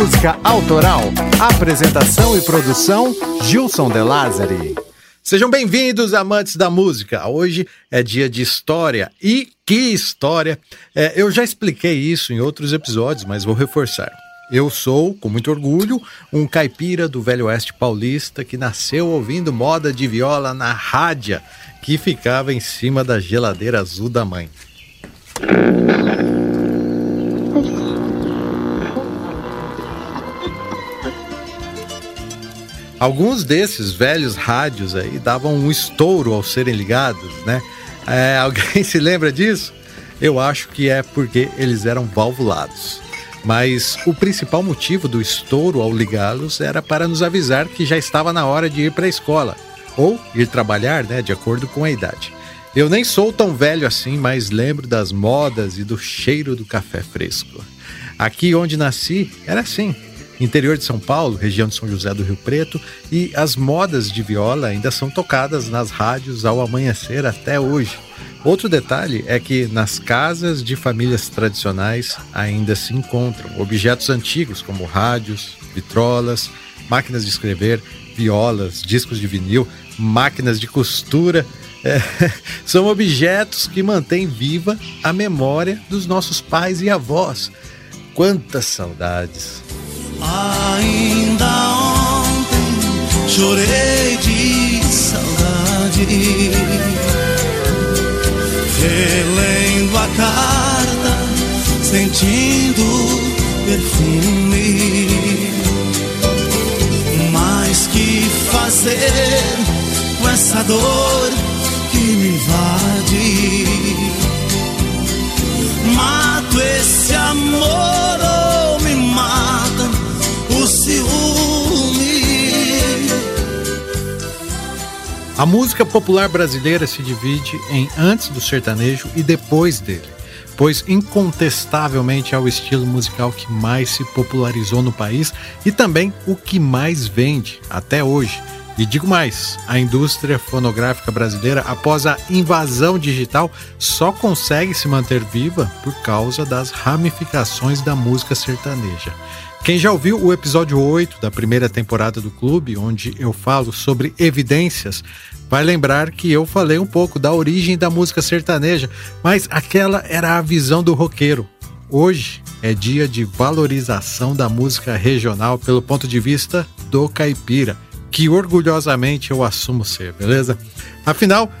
música autoral. Apresentação e produção Gilson De Lázari. Sejam bem-vindos, amantes da música. Hoje é dia de história e que história! É, eu já expliquei isso em outros episódios, mas vou reforçar. Eu sou, com muito orgulho, um caipira do Velho Oeste paulista que nasceu ouvindo moda de viola na rádia que ficava em cima da geladeira azul da mãe. Alguns desses velhos rádios aí davam um estouro ao serem ligados, né? É, alguém se lembra disso? Eu acho que é porque eles eram valvulados. Mas o principal motivo do estouro ao ligá-los era para nos avisar que já estava na hora de ir para a escola ou ir trabalhar, né, de acordo com a idade. Eu nem sou tão velho assim, mas lembro das modas e do cheiro do café fresco. Aqui onde nasci era assim interior de São Paulo, região de São José do Rio Preto, e as modas de viola ainda são tocadas nas rádios ao amanhecer até hoje. Outro detalhe é que nas casas de famílias tradicionais ainda se encontram objetos antigos como rádios, vitrolas, máquinas de escrever, violas, discos de vinil, máquinas de costura. É, são objetos que mantêm viva a memória dos nossos pais e avós. Quantas saudades! Ainda ontem chorei de saudade, relendo a carta, sentindo perfume. Mas que fazer com essa dor que me invade? A música popular brasileira se divide em antes do sertanejo e depois dele, pois incontestavelmente é o estilo musical que mais se popularizou no país e também o que mais vende até hoje. E digo mais, a indústria fonográfica brasileira, após a invasão digital, só consegue se manter viva por causa das ramificações da música sertaneja. Quem já ouviu o episódio 8 da primeira temporada do clube, onde eu falo sobre evidências, vai lembrar que eu falei um pouco da origem da música sertaneja, mas aquela era a visão do roqueiro. Hoje é dia de valorização da música regional pelo ponto de vista do caipira, que orgulhosamente eu assumo ser, beleza? Afinal,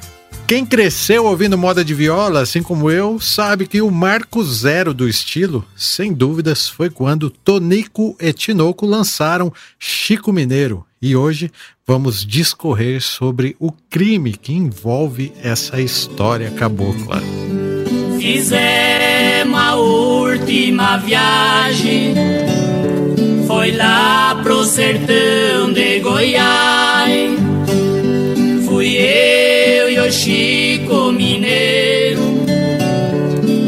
quem cresceu ouvindo moda de viola, assim como eu, sabe que o marco zero do estilo, sem dúvidas, foi quando Tonico e Tinoco lançaram Chico Mineiro. E hoje vamos discorrer sobre o crime que envolve essa história cabocla. Fizemos a última viagem, foi lá pro sertão de Goiás. Fui eu Chico Mineiro,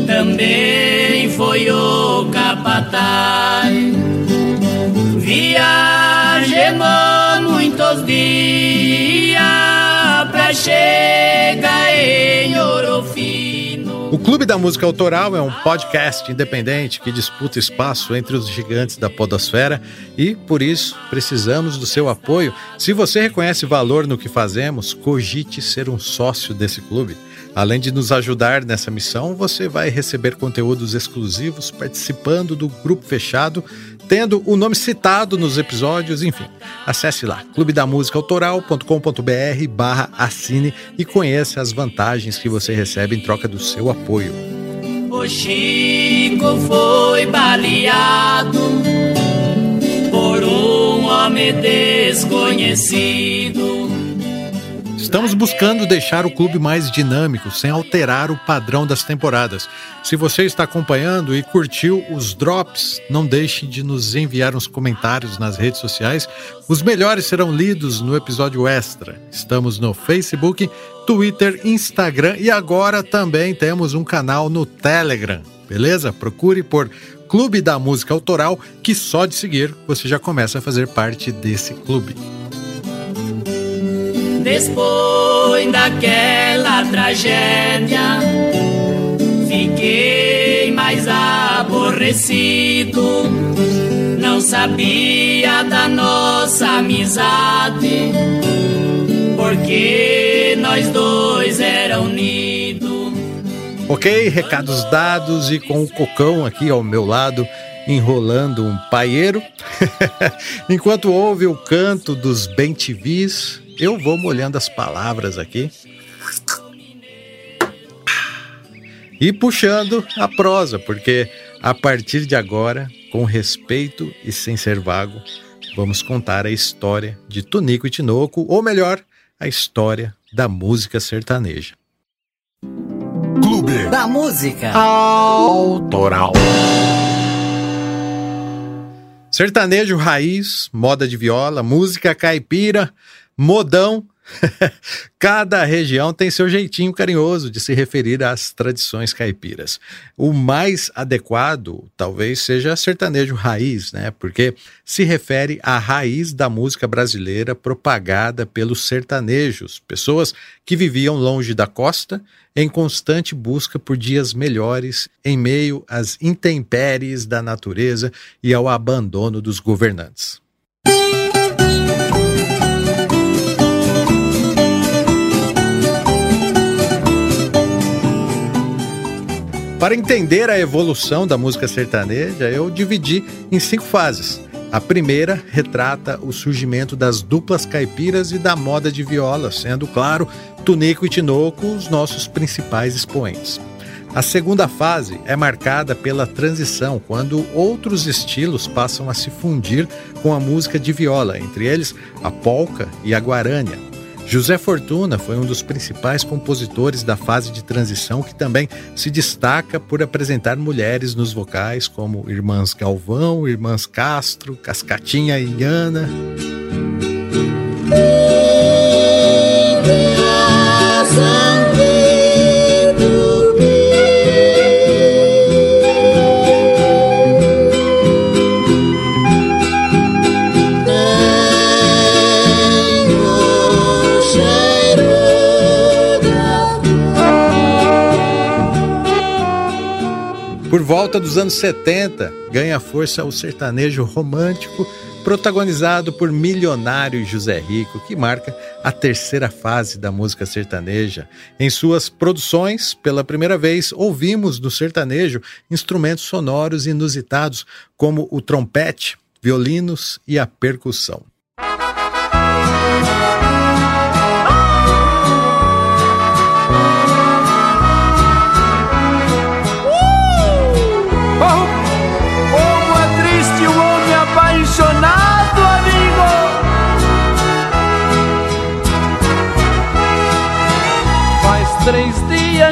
também foi o capataz. Viajemos muitos dias pra chegar da Música Autoral é um podcast independente que disputa espaço entre os gigantes da podosfera e, por isso, precisamos do seu apoio. Se você reconhece valor no que fazemos, cogite ser um sócio desse clube. Além de nos ajudar nessa missão, você vai receber conteúdos exclusivos participando do grupo fechado, tendo o nome citado nos episódios, enfim. Acesse lá clubedamusicaautoral.com.br barra assine e conheça as vantagens que você recebe em troca do seu apoio. O Chico foi baleado por um homem desconhecido. Estamos buscando deixar o clube mais dinâmico, sem alterar o padrão das temporadas. Se você está acompanhando e curtiu os drops, não deixe de nos enviar uns comentários nas redes sociais. Os melhores serão lidos no episódio extra. Estamos no Facebook, Twitter, Instagram e agora também temos um canal no Telegram. Beleza? Procure por Clube da Música Autoral, que só de seguir você já começa a fazer parte desse clube. Depois daquela tragédia, fiquei mais aborrecido. Não sabia da nossa amizade, porque nós dois eram unidos. Ok, recados dados e com o Cocão aqui ao meu lado enrolando um paieiro. Enquanto ouve o canto dos bentivis, eu vou molhando as palavras aqui. E puxando a prosa, porque a partir de agora, com respeito e sem ser vago, vamos contar a história de Tunico e Tinoco, ou melhor, a história da música sertaneja. Clube da Música Autoral. Sertanejo raiz, moda de viola, música caipira, modão. Cada região tem seu jeitinho carinhoso de se referir às tradições caipiras. O mais adequado talvez seja sertanejo raiz, né? Porque se refere à raiz da música brasileira propagada pelos sertanejos, pessoas que viviam longe da costa em constante busca por dias melhores em meio às intempéries da natureza e ao abandono dos governantes. Para entender a evolução da música sertaneja, eu dividi em cinco fases. A primeira retrata o surgimento das duplas caipiras e da moda de viola, sendo, claro, Tunico e Tinoco os nossos principais expoentes. A segunda fase é marcada pela transição, quando outros estilos passam a se fundir com a música de viola, entre eles a polca e a guarânia. José Fortuna foi um dos principais compositores da fase de transição que também se destaca por apresentar mulheres nos vocais como Irmãs Galvão, Irmãs Castro, Cascatinha e Ana. Dos anos 70, ganha força o sertanejo romântico, protagonizado por milionário José Rico, que marca a terceira fase da música sertaneja. Em suas produções, pela primeira vez, ouvimos no sertanejo instrumentos sonoros inusitados, como o trompete, violinos e a percussão.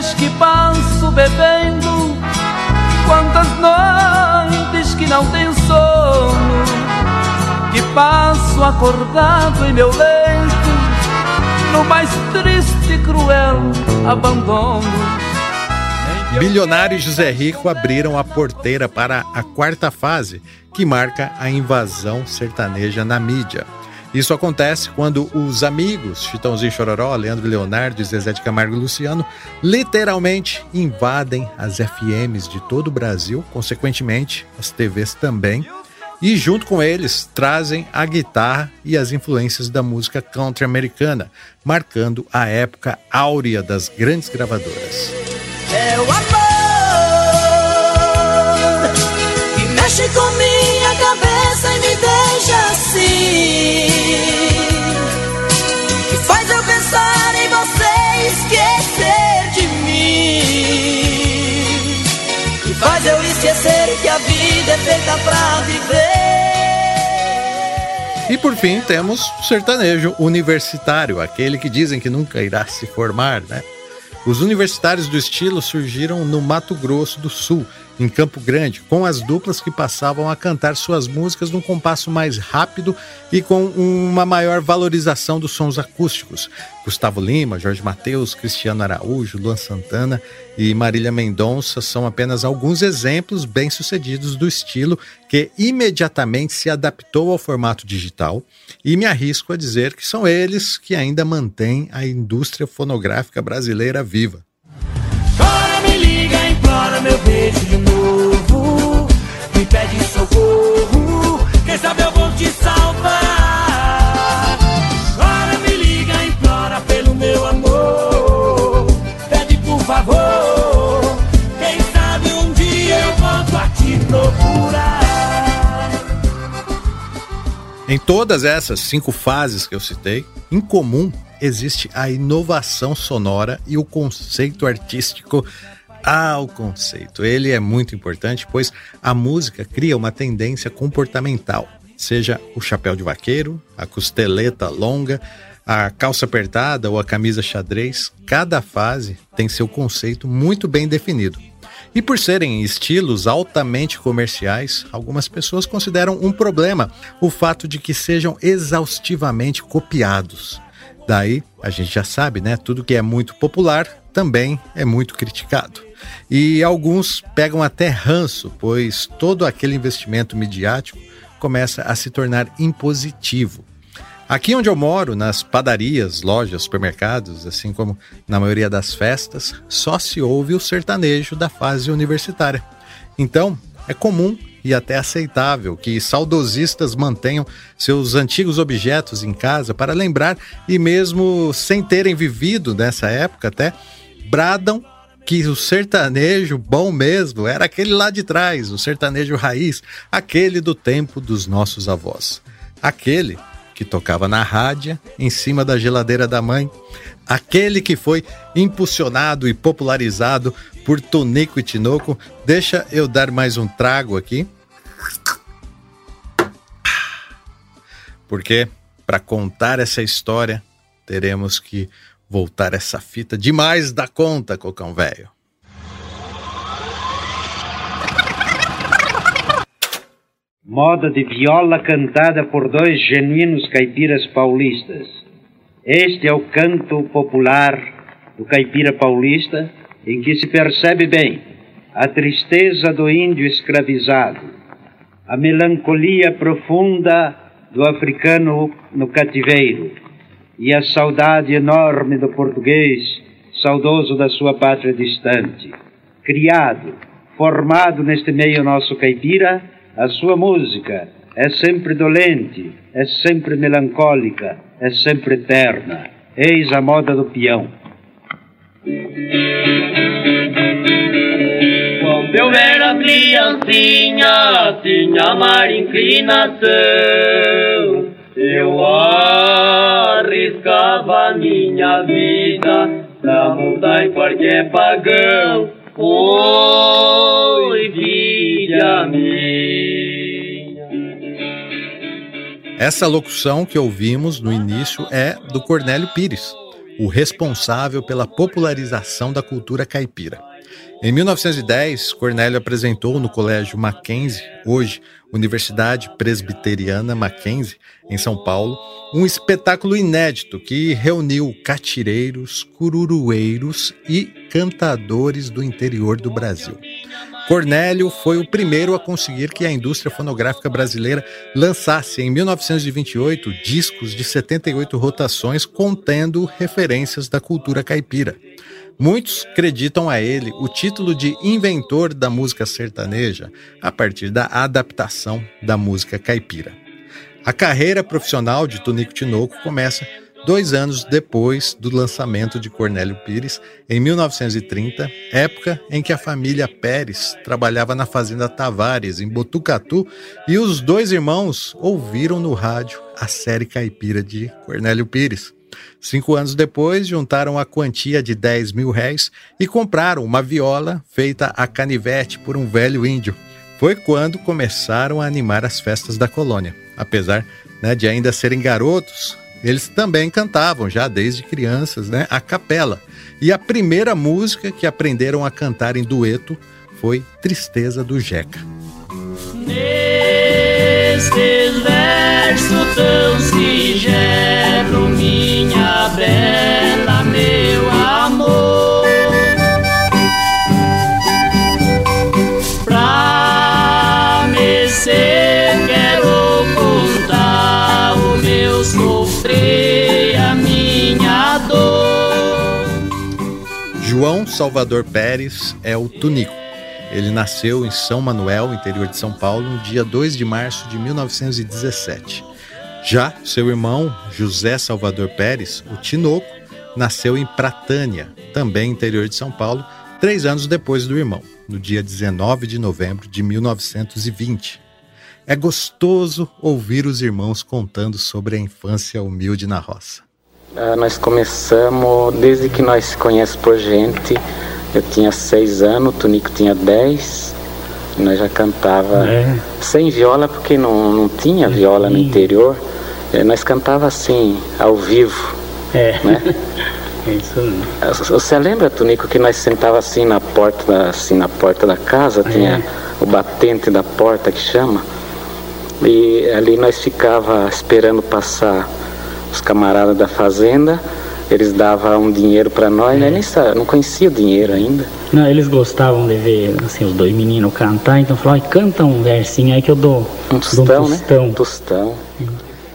Dias que passo bebendo, quantas noites que não tenho sono, que passo acordado em meu leito, no mais triste e cruel abandono. Bilionário e José Rico abriram a porteira para a quarta fase, que marca a invasão sertaneja na mídia. Isso acontece quando os amigos Chitãozinho Chororó, Leandro Leonardo Zezé de Camargo e Luciano literalmente invadem as FMs de todo o Brasil, consequentemente as TVs também, e junto com eles trazem a guitarra e as influências da música country americana, marcando a época áurea das grandes gravadoras. É o amor que mexe com minha cabeça e me deixa esquecer de mim. Faz eu esquecer que a vida é feita pra viver. E por fim temos o sertanejo universitário, aquele que dizem que nunca irá se formar, né? Os universitários do estilo surgiram no Mato Grosso do Sul em Campo Grande, com as duplas que passavam a cantar suas músicas num compasso mais rápido e com uma maior valorização dos sons acústicos. Gustavo Lima, Jorge Mateus, Cristiano Araújo, Luan Santana e Marília Mendonça são apenas alguns exemplos bem-sucedidos do estilo que imediatamente se adaptou ao formato digital e me arrisco a dizer que são eles que ainda mantêm a indústria fonográfica brasileira viva. Chora meu beijo de novo. Me pede socorro. Quem sabe eu vou te salvar. Chora, me liga, implora pelo meu amor. Pede por favor. Quem sabe um dia eu volto a te procurar. Em todas essas cinco fases que eu citei, em comum existe a inovação sonora e o conceito artístico ah, o conceito. Ele é muito importante, pois a música cria uma tendência comportamental, seja o chapéu de vaqueiro, a costeleta longa, a calça apertada ou a camisa xadrez, cada fase tem seu conceito muito bem definido. E por serem estilos altamente comerciais, algumas pessoas consideram um problema o fato de que sejam exaustivamente copiados. Daí, a gente já sabe, né? Tudo que é muito popular também é muito criticado. E alguns pegam até ranço, pois todo aquele investimento midiático começa a se tornar impositivo. Aqui onde eu moro, nas padarias, lojas, supermercados, assim como na maioria das festas, só se ouve o sertanejo da fase universitária. Então, é comum e até aceitável que saudosistas mantenham seus antigos objetos em casa para lembrar e mesmo sem terem vivido nessa época até bradam que o sertanejo bom mesmo era aquele lá de trás, o sertanejo raiz, aquele do tempo dos nossos avós. Aquele que tocava na rádio, em cima da geladeira da mãe, aquele que foi impulsionado e popularizado por Tonico e Tinoco. Deixa eu dar mais um trago aqui. Porque para contar essa história, teremos que voltar essa fita demais da conta, cocão velho. moda de viola cantada por dois genuínos caipiras paulistas. Este é o canto popular do caipira paulista, em que se percebe bem a tristeza do índio escravizado, a melancolia profunda do africano no cativeiro e a saudade enorme do português, saudoso da sua pátria distante. Criado, formado neste meio nosso caipira, a sua música é sempre dolente, é sempre melancólica, é sempre eterna. Eis a moda do peão. Quando eu era criancinha, tinha mar inclinação. Eu arriscava minha vida pra mudar em qualquer pagão. Oi, filha minha. Essa locução que ouvimos no início é do Cornélio Pires, o responsável pela popularização da cultura caipira. Em 1910, Cornélio apresentou no Colégio Mackenzie, hoje Universidade Presbiteriana Mackenzie, em São Paulo, um espetáculo inédito que reuniu catireiros, cururueiros e cantadores do interior do Brasil. Cornélio foi o primeiro a conseguir que a indústria fonográfica brasileira lançasse em 1928 discos de 78 rotações contendo referências da cultura caipira. Muitos acreditam a ele o título de inventor da música sertaneja a partir da adaptação da música caipira. A carreira profissional de Tonico Tinoco começa dois anos depois do lançamento de Cornélio Pires, em 1930, época em que a família Pérez trabalhava na Fazenda Tavares, em Botucatu, e os dois irmãos ouviram no rádio a série caipira de Cornélio Pires. Cinco anos depois, juntaram a quantia de 10 mil réis e compraram uma viola feita a canivete por um velho índio. Foi quando começaram a animar as festas da colônia. Apesar né, de ainda serem garotos, eles também cantavam já desde crianças, né, a capela. E a primeira música que aprenderam a cantar em dueto foi Tristeza do Jeca. Nestes versos tão singelo, minha bela, meu amor. João Salvador Pérez é o Tunico. Ele nasceu em São Manuel, interior de São Paulo, no dia 2 de março de 1917. Já seu irmão, José Salvador Pérez, o Tinoco, nasceu em Pratânia, também interior de São Paulo, três anos depois do irmão, no dia 19 de novembro de 1920. É gostoso ouvir os irmãos contando sobre a infância humilde na roça. Ah, nós começamos desde que nós se conhecemos por gente. Eu tinha seis anos, o Tunico tinha dez. Nós já cantava é. sem viola porque não, não tinha viola no interior. É, nós cantava assim, ao vivo. É. Né? é isso mesmo. Você lembra, Tunico, que nós sentava assim na porta da, assim, na porta da casa, é. tinha o batente da porta que chama. E ali nós ficava esperando passar os camaradas da fazenda, eles davam um dinheiro para nós, né? Nem não conhecia o dinheiro ainda. Não, eles gostavam de ver assim, os dois meninos cantar, então falaram, canta um versinho aí que eu dou um tostão, dou um tostão. né? Tostão.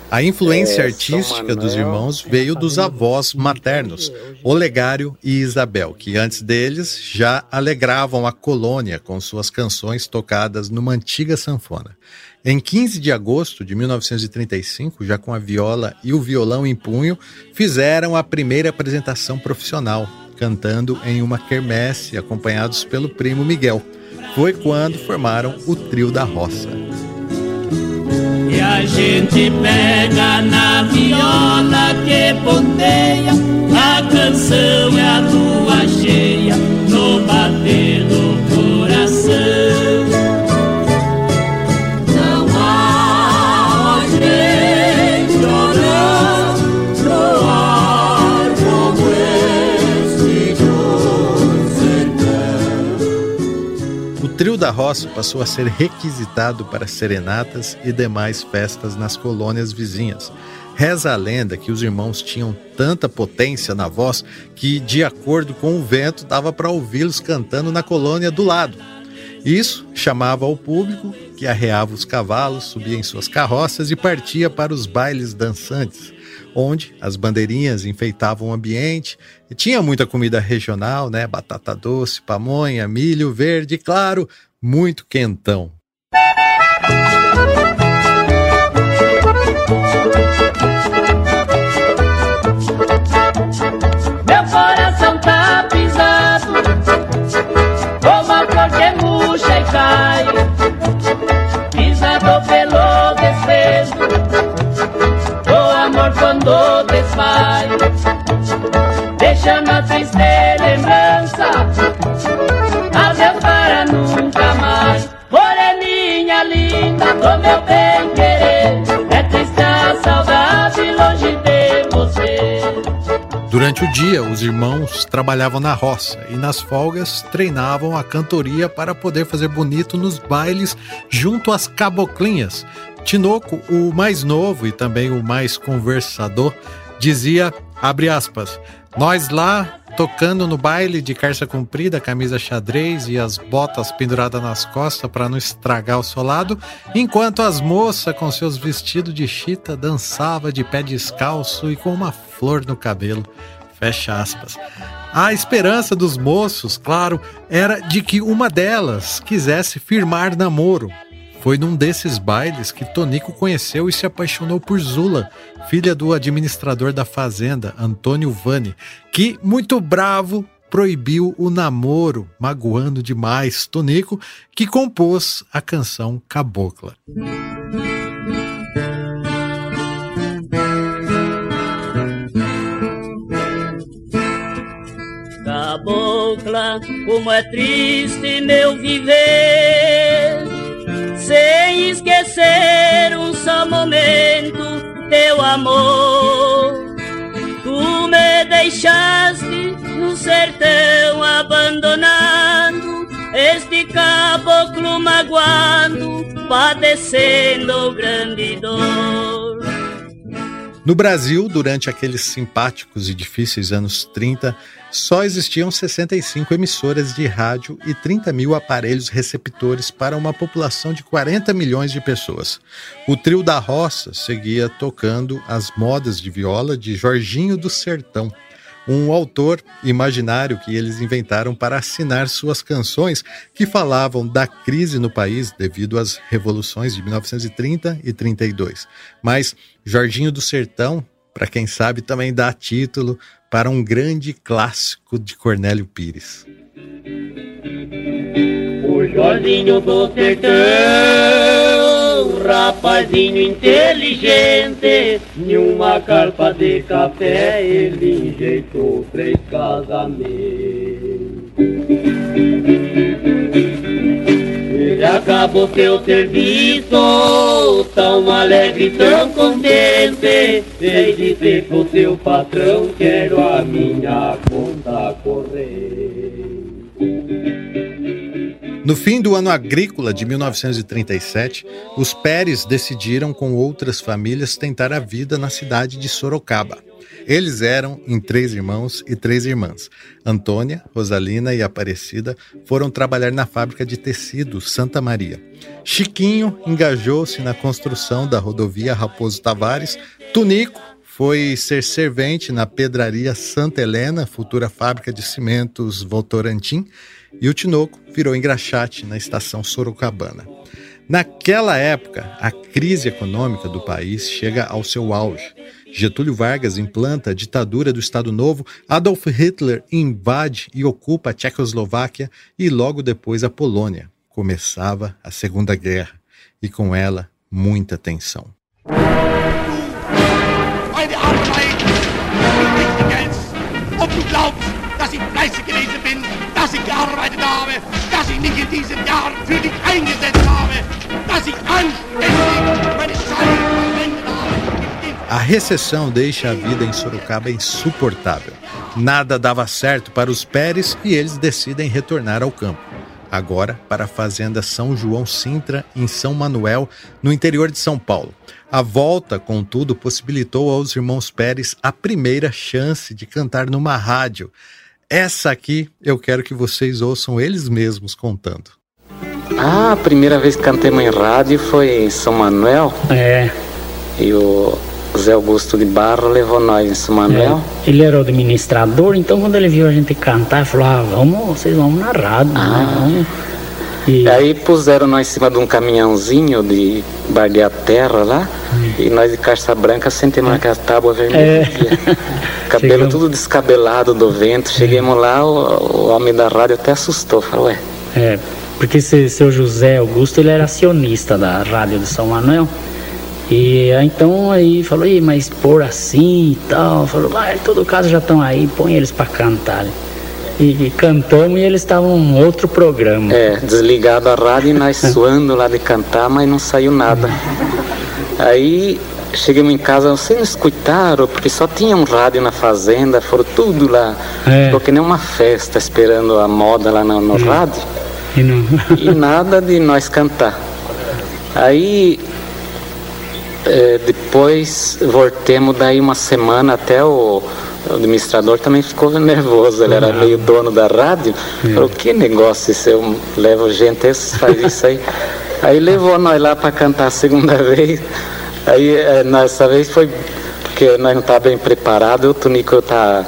A influência é, artística dos irmãos veio dos avós maternos, Olegário e Isabel, que antes deles já alegravam a colônia com suas canções tocadas numa antiga sanfona. Em 15 de agosto de 1935, já com a viola e o violão em punho, fizeram a primeira apresentação profissional, cantando em uma quermesse, acompanhados pelo primo Miguel. Foi quando formaram o Trio da Roça. A gente pega na viola que ponteia, a canção é a lua cheia, no bater do coração. Trio da roça passou a ser requisitado para serenatas e demais festas nas colônias vizinhas. Reza a lenda que os irmãos tinham tanta potência na voz que, de acordo com o vento, dava para ouvi-los cantando na colônia do lado. Isso chamava ao público, que arreava os cavalos, subia em suas carroças e partia para os bailes dançantes onde as bandeirinhas enfeitavam o ambiente e tinha muita comida regional, né? Batata doce, pamonha, milho verde, claro, muito quentão. Quando desfaz, deixando a triste lembrança, adeus para nunca mais. Moreninha linda do meu bem querer, é triste a saudade longe de você. Durante o dia, os irmãos trabalhavam na roça e nas folgas treinavam a cantoria para poder fazer bonito nos bailes junto às caboclinhas, Tinoco, o mais novo e também o mais conversador, dizia, abre aspas, nós lá tocando no baile de calça comprida, camisa xadrez e as botas penduradas nas costas para não estragar o solado, enquanto as moças com seus vestidos de chita dançava de pé descalço e com uma flor no cabelo. Fecha aspas. A esperança dos moços, claro, era de que uma delas quisesse firmar namoro, foi num desses bailes que Tonico conheceu e se apaixonou por Zula, filha do administrador da fazenda, Antônio Vani, que, muito bravo, proibiu o namoro, magoando demais Tonico, que compôs a canção Cabocla. Cabocla, como é triste meu viver sem esquecer um só momento teu amor. Tu me deixaste no sertão abandonado, este caboclo magoando, padecendo grande dor. No Brasil, durante aqueles simpáticos e difíceis anos 30, só existiam 65 emissoras de rádio e 30 mil aparelhos receptores para uma população de 40 milhões de pessoas. O trio da roça seguia tocando as modas de viola de Jorginho do Sertão, um autor imaginário que eles inventaram para assinar suas canções que falavam da crise no país devido às revoluções de 1930 e 32. Mas Jorginho do Sertão, para quem sabe, também dá título para um grande clássico de Cornélio Pires. O Jorginho do Sertão rapazinho inteligente, em uma carpa de café ele enjeitou três casamentos. Ele acabou seu serviço, tão alegre, tão contente, veio dizer pro seu patrão, quero a minha conta correr. No fim do ano agrícola de 1937, os Pérez decidiram, com outras famílias, tentar a vida na cidade de Sorocaba. Eles eram em três irmãos e três irmãs. Antônia, Rosalina e Aparecida foram trabalhar na fábrica de tecidos Santa Maria. Chiquinho engajou-se na construção da rodovia Raposo Tavares. Tunico foi ser servente na pedraria Santa Helena, futura fábrica de cimentos Votorantim. E o Tinoco virou engraxate na estação Sorocabana. Naquela época, a crise econômica do país chega ao seu auge. Getúlio Vargas implanta a ditadura do Estado Novo, Adolf Hitler invade e ocupa a Tchecoslováquia e logo depois a Polônia. Começava a Segunda Guerra e com ela muita tensão. dass ich anständig meine. A recessão deixa a vida em Sorocaba insuportável. Nada dava certo para os Pérez e eles decidem retornar ao campo. Agora para a fazenda São João Sintra, em São Manuel, no interior de São Paulo. A volta, contudo, possibilitou aos irmãos Pérez a primeira chance de cantar numa rádio. Essa aqui eu quero que vocês ouçam eles mesmos contando. Ah, a primeira vez que cantei em rádio foi em São Manuel. É. E o Zé Augusto de Barro levou nós em São Manuel. É. Ele era o administrador, então quando ele viu a gente cantar, ele falou: ah, vamos, vocês vão na rádio, né? ah. né? Vamos. E... Aí puseram nós em cima de um caminhãozinho de bardear terra lá, hum. e nós de carça branca sentemos é. naquela tábua vermelha. É. Cabelo Chegamos... tudo descabelado do vento. Cheguemos lá, o, o, homem da rádio até assustou, falou, ué. É, porque esse, seu José Augusto, ele era acionista da rádio de São Manuel. E então aí falou, mas por assim e tal, falou, ah, em todo caso já estão aí, põe eles para cantar. E, e cantamos e eles estavam em outro programa. É, desligado a rádio e nós suando lá de cantar, mas não saiu nada. Aí chegamos em casa, vocês não escutaram, porque só tinha um rádio na fazenda, foram tudo lá. É. Ficou que nem uma festa esperando a moda lá no, no é. rádio. E, e, nada de nós cantar. Aí é, depois voltemos daí uma semana até o o administrador também ficou nervoso, ele era meio dono da rádio. É. Falou, que negócio isso? Eu levo gente, faz isso aí. Aí levou nós lá para cantar a segunda vez. Aí é, nessa vez foi porque nós não estávamos bem preparados, o Tunico tá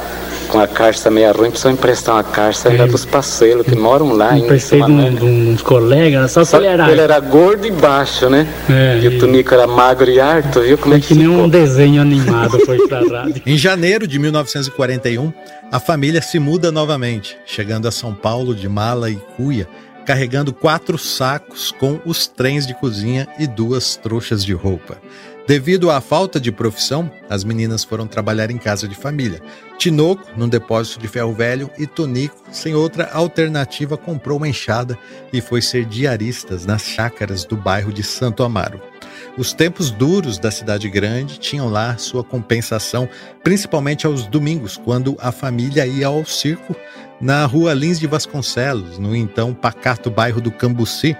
com a carça meio ruim, precisou emprestar uma carça ainda é. dos parceiros que moram lá. Emprestei de, um, de uns colegas, só, só que ele era... Ele era gordo e baixo, né? É, e o Tunico era magro e alto, viu como é, é que, que nem um desenho animado foi pra rádio. em janeiro de 1941, a família se muda novamente, chegando a São Paulo de mala e cuia, carregando quatro sacos com os trens de cozinha e duas trouxas de roupa. Devido à falta de profissão, as meninas foram trabalhar em casa de família. Tinoco, num depósito de ferro velho, e Tonico, sem outra alternativa, comprou uma enxada e foi ser diaristas nas chácaras do bairro de Santo Amaro. Os tempos duros da cidade grande tinham lá sua compensação, principalmente aos domingos, quando a família ia ao circo na rua Lins de Vasconcelos, no então pacato bairro do Cambuci,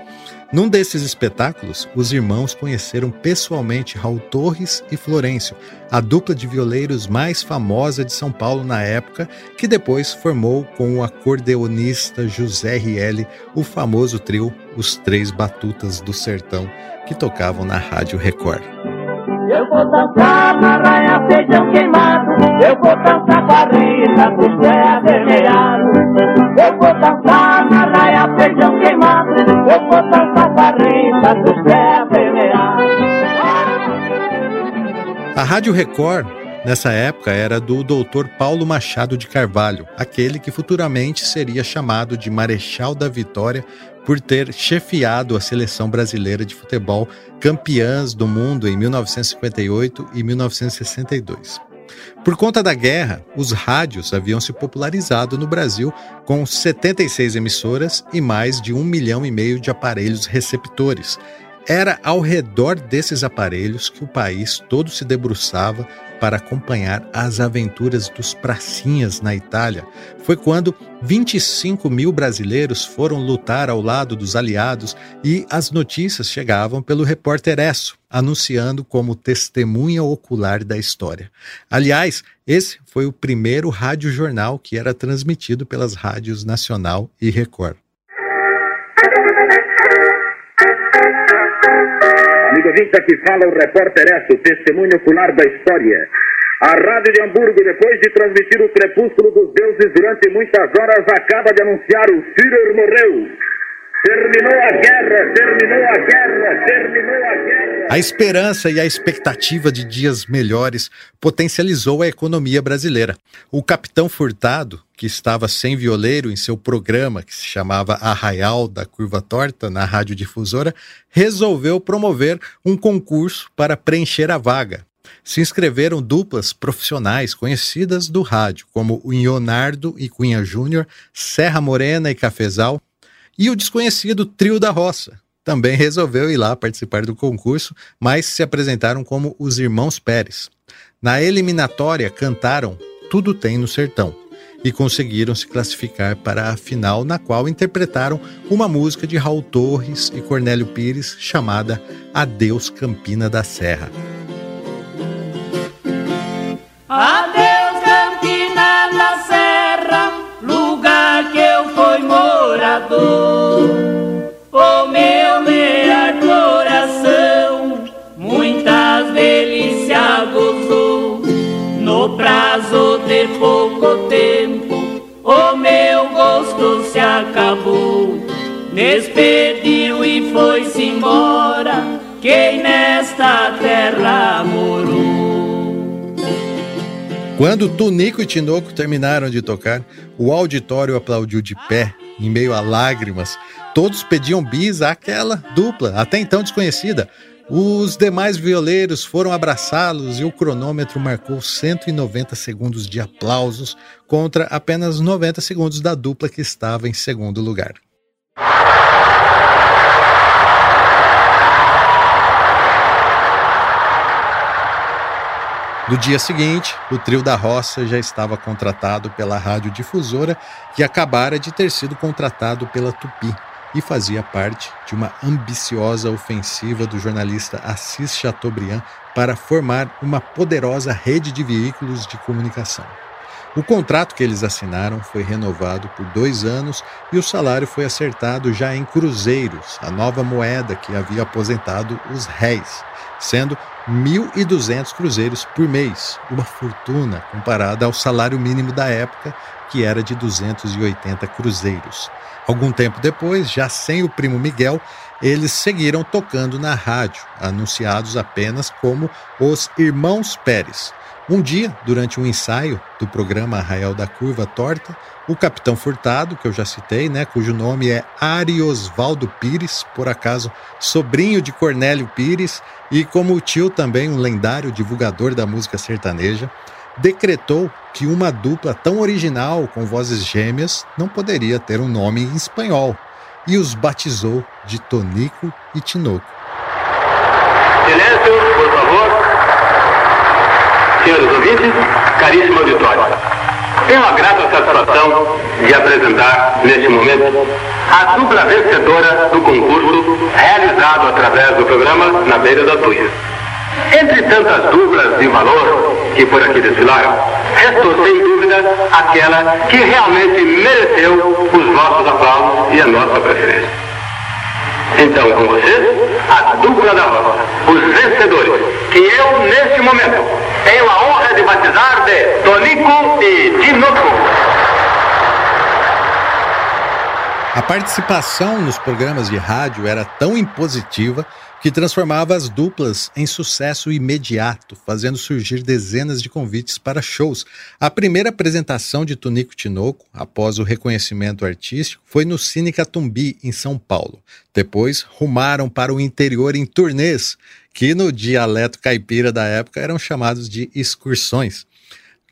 num desses espetáculos, os irmãos conheceram pessoalmente Raul Torres e Florencio, a dupla de violeiros mais famosa de São Paulo na época, que depois formou com o acordeonista José Rielli o famoso trio Os Três Batutas do Sertão, que tocavam na Rádio Record. Eu vou dançar na raia feijão queimado, eu vou dançar com a rita dos pés avermelhados. Eu vou dançar na raia feijão queimado, vou dançar a Rádio Record, nessa época, era do Dr. Paulo Machado de Carvalho, aquele que futuramente seria chamado de Marechal da Vitória por ter chefiado a seleção brasileira de futebol campeãs do mundo em 1958 e 1962. Por conta da guerra, os rádios haviam se popularizado no Brasil com 76 emissoras e mais de um milhão e meio de aparelhos receptores. Era ao redor desses aparelhos que o país todo se debruçava para acompanhar as aventuras dos pracinhas na Itália. Foi quando 25 mil brasileiros foram lutar ao lado dos aliados e as notícias chegavam pelo repórter Esso, anunciando como testemunha ocular da história. Aliás, esse foi o primeiro rádio-jornal que era transmitido pelas rádios Nacional e Record. Amigo aqui fala o repórter Esso, testemunho ocular da história. A Rádio de Hamburgo, depois de transmitir o crepúsculo dos deuses durante muitas horas, acaba de anunciar o Führer morreu. Terminou a guerra, terminou a guerra, terminou a guerra. A esperança e a expectativa de dias melhores potencializou a economia brasileira. O capitão Furtado, que estava sem violeiro em seu programa que se chamava Arraial da Curva Torta na radiodifusora, resolveu promover um concurso para preencher a vaga. Se inscreveram duplas profissionais conhecidas do rádio, como o Leonardo e Cunha Júnior, Serra Morena e Cafezal, e o desconhecido Trio da Roça. Também resolveu ir lá participar do concurso, mas se apresentaram como os Irmãos Pérez. Na eliminatória, cantaram Tudo Tem no Sertão e conseguiram se classificar para a final, na qual interpretaram uma música de Raul Torres e Cornélio Pires chamada Adeus Campina da Serra. Adeus pouco tempo, o meu gosto se acabou. Despediu e foi-se embora, quem nesta terra morou. Quando Tunico e Tinoco terminaram de tocar, o auditório aplaudiu de pé, em meio a lágrimas. Todos pediam bis àquela dupla, até então desconhecida. Os demais violeiros foram abraçá-los e o cronômetro marcou 190 segundos de aplausos contra apenas 90 segundos da dupla que estava em segundo lugar. No dia seguinte, o trio da roça já estava contratado pela radiodifusora que acabara de ter sido contratado pela Tupi e fazia parte de uma ambiciosa ofensiva do jornalista Assis Chateaubriand para formar uma poderosa rede de veículos de comunicação. O contrato que eles assinaram foi renovado por dois anos e o salário foi acertado já em cruzeiros, a nova moeda que havia aposentado os réis, sendo 1.200 cruzeiros por mês, uma fortuna comparada ao salário mínimo da época, que era de 280 cruzeiros. Algum tempo depois, já sem o primo Miguel, eles seguiram tocando na rádio, anunciados apenas como os Irmãos Pérez. Um dia, durante um ensaio do programa Arraial da Curva Torta, o capitão Furtado, que eu já citei, né, cujo nome é Ariosvaldo Pires, por acaso sobrinho de Cornélio Pires, e como tio também um lendário divulgador da música sertaneja, decretou que uma dupla tão original com vozes gêmeas não poderia ter um nome em espanhol e os batizou de Tonico e Tinoco. Silêncio, por favor. Senhores ouvintes, caríssimo auditório. Tenho a grata satisfação de apresentar, neste momento, a dupla vencedora do concurso realizado através do programa Na Beira da Tuia. Entre tantas duplas de valor que por aqui desfilaram, restou sem dúvida aquela que realmente mereceu os nossos aplausos e a nossa preferência. Então, com vocês, a dupla da roça, os vencedores, que eu, neste momento, tenho a honra de batizar de Tonico e Tinoco. A participação nos programas de rádio era tão impositiva que transformava as duplas em sucesso imediato, fazendo surgir dezenas de convites para shows. A primeira apresentação de Tunico Tinoco, após o reconhecimento artístico, foi no Cine Catumbi, em São Paulo. Depois, rumaram para o interior em turnês, que no dialeto caipira da época eram chamados de excursões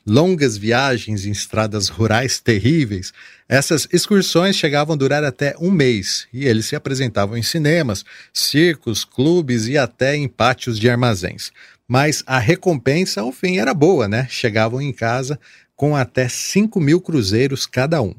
longas viagens em estradas rurais terríveis, essas excursões chegavam a durar até um mês e eles se apresentavam em cinemas, circos, clubes e até em pátios de armazéns. Mas a recompensa, ao fim, era boa, né? Chegavam em casa com até 5 mil cruzeiros cada um.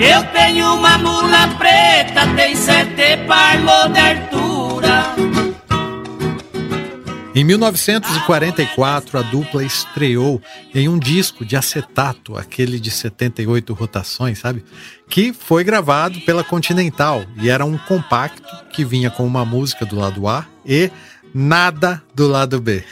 Eu tenho uma mula preta, tem sete palmos de altura. Em 1944, a dupla estreou em um disco de acetato, aquele de 78 rotações, sabe? Que foi gravado pela Continental e era um compacto que vinha com uma música do lado A e nada do lado B.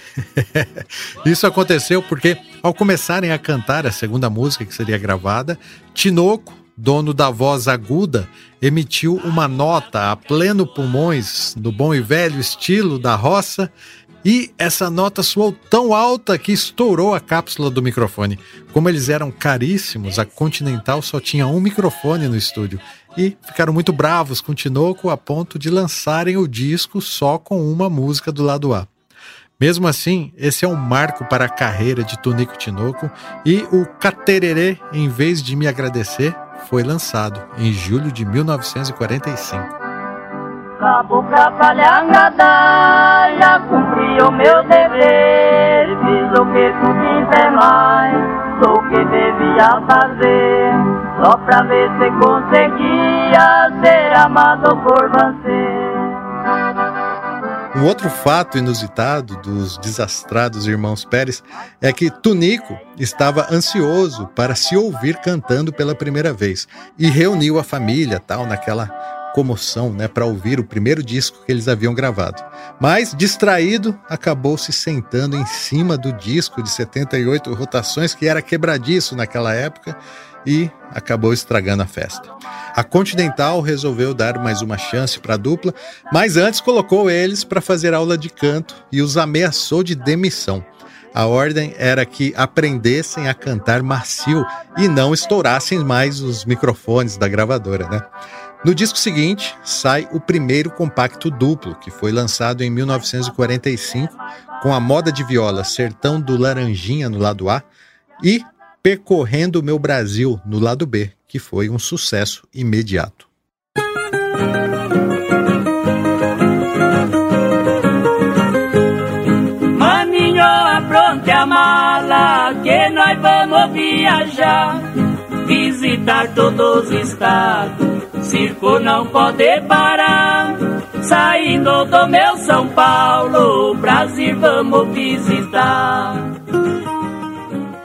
Isso aconteceu porque, ao começarem a cantar a segunda música que seria gravada, Tinoco dono da voz aguda, emitiu uma nota a pleno pulmões, no bom e velho estilo da roça, e essa nota soou tão alta que estourou a cápsula do microfone. Como eles eram caríssimos, a Continental só tinha um microfone no estúdio e ficaram muito bravos com Tinoco a ponto de lançarem o disco só com uma música do lado A. Mesmo assim, esse é um marco para a carreira de Tonico Tinoco e o Catererê, em vez de me agradecer, foi lançado em julho de 1945. Cabocla palhangada, já cumpri o meu dever, fiz o que pude mais, sou o que devia fazer, só pra ver se conseguia ser amado por você. Um outro fato inusitado dos desastrados irmãos Pérez é que Tunico estava ansioso para se ouvir cantando pela primeira vez e reuniu a família tal naquela comoção, né, para ouvir o primeiro disco que eles haviam gravado. Mas distraído, acabou se sentando em cima do disco de 78 rotações que era quebradiço naquela época e acabou estragando a festa. A Continental resolveu dar mais uma chance para a dupla, mas antes colocou eles para fazer aula de canto e os ameaçou de demissão. A ordem era que aprendessem a cantar macio e não estourassem mais os microfones da gravadora, né? No disco seguinte, sai o primeiro compacto duplo, que foi lançado em 1945, com a moda de viola Sertão do Laranjinha no lado A e Percorrendo o Meu Brasil no lado B, que foi um sucesso imediato. Maninho, apronte a mala, que nós vamos viajar, visitar todos os estados, circo não pode parar. Saindo do meu São Paulo, Brasil vamos visitar.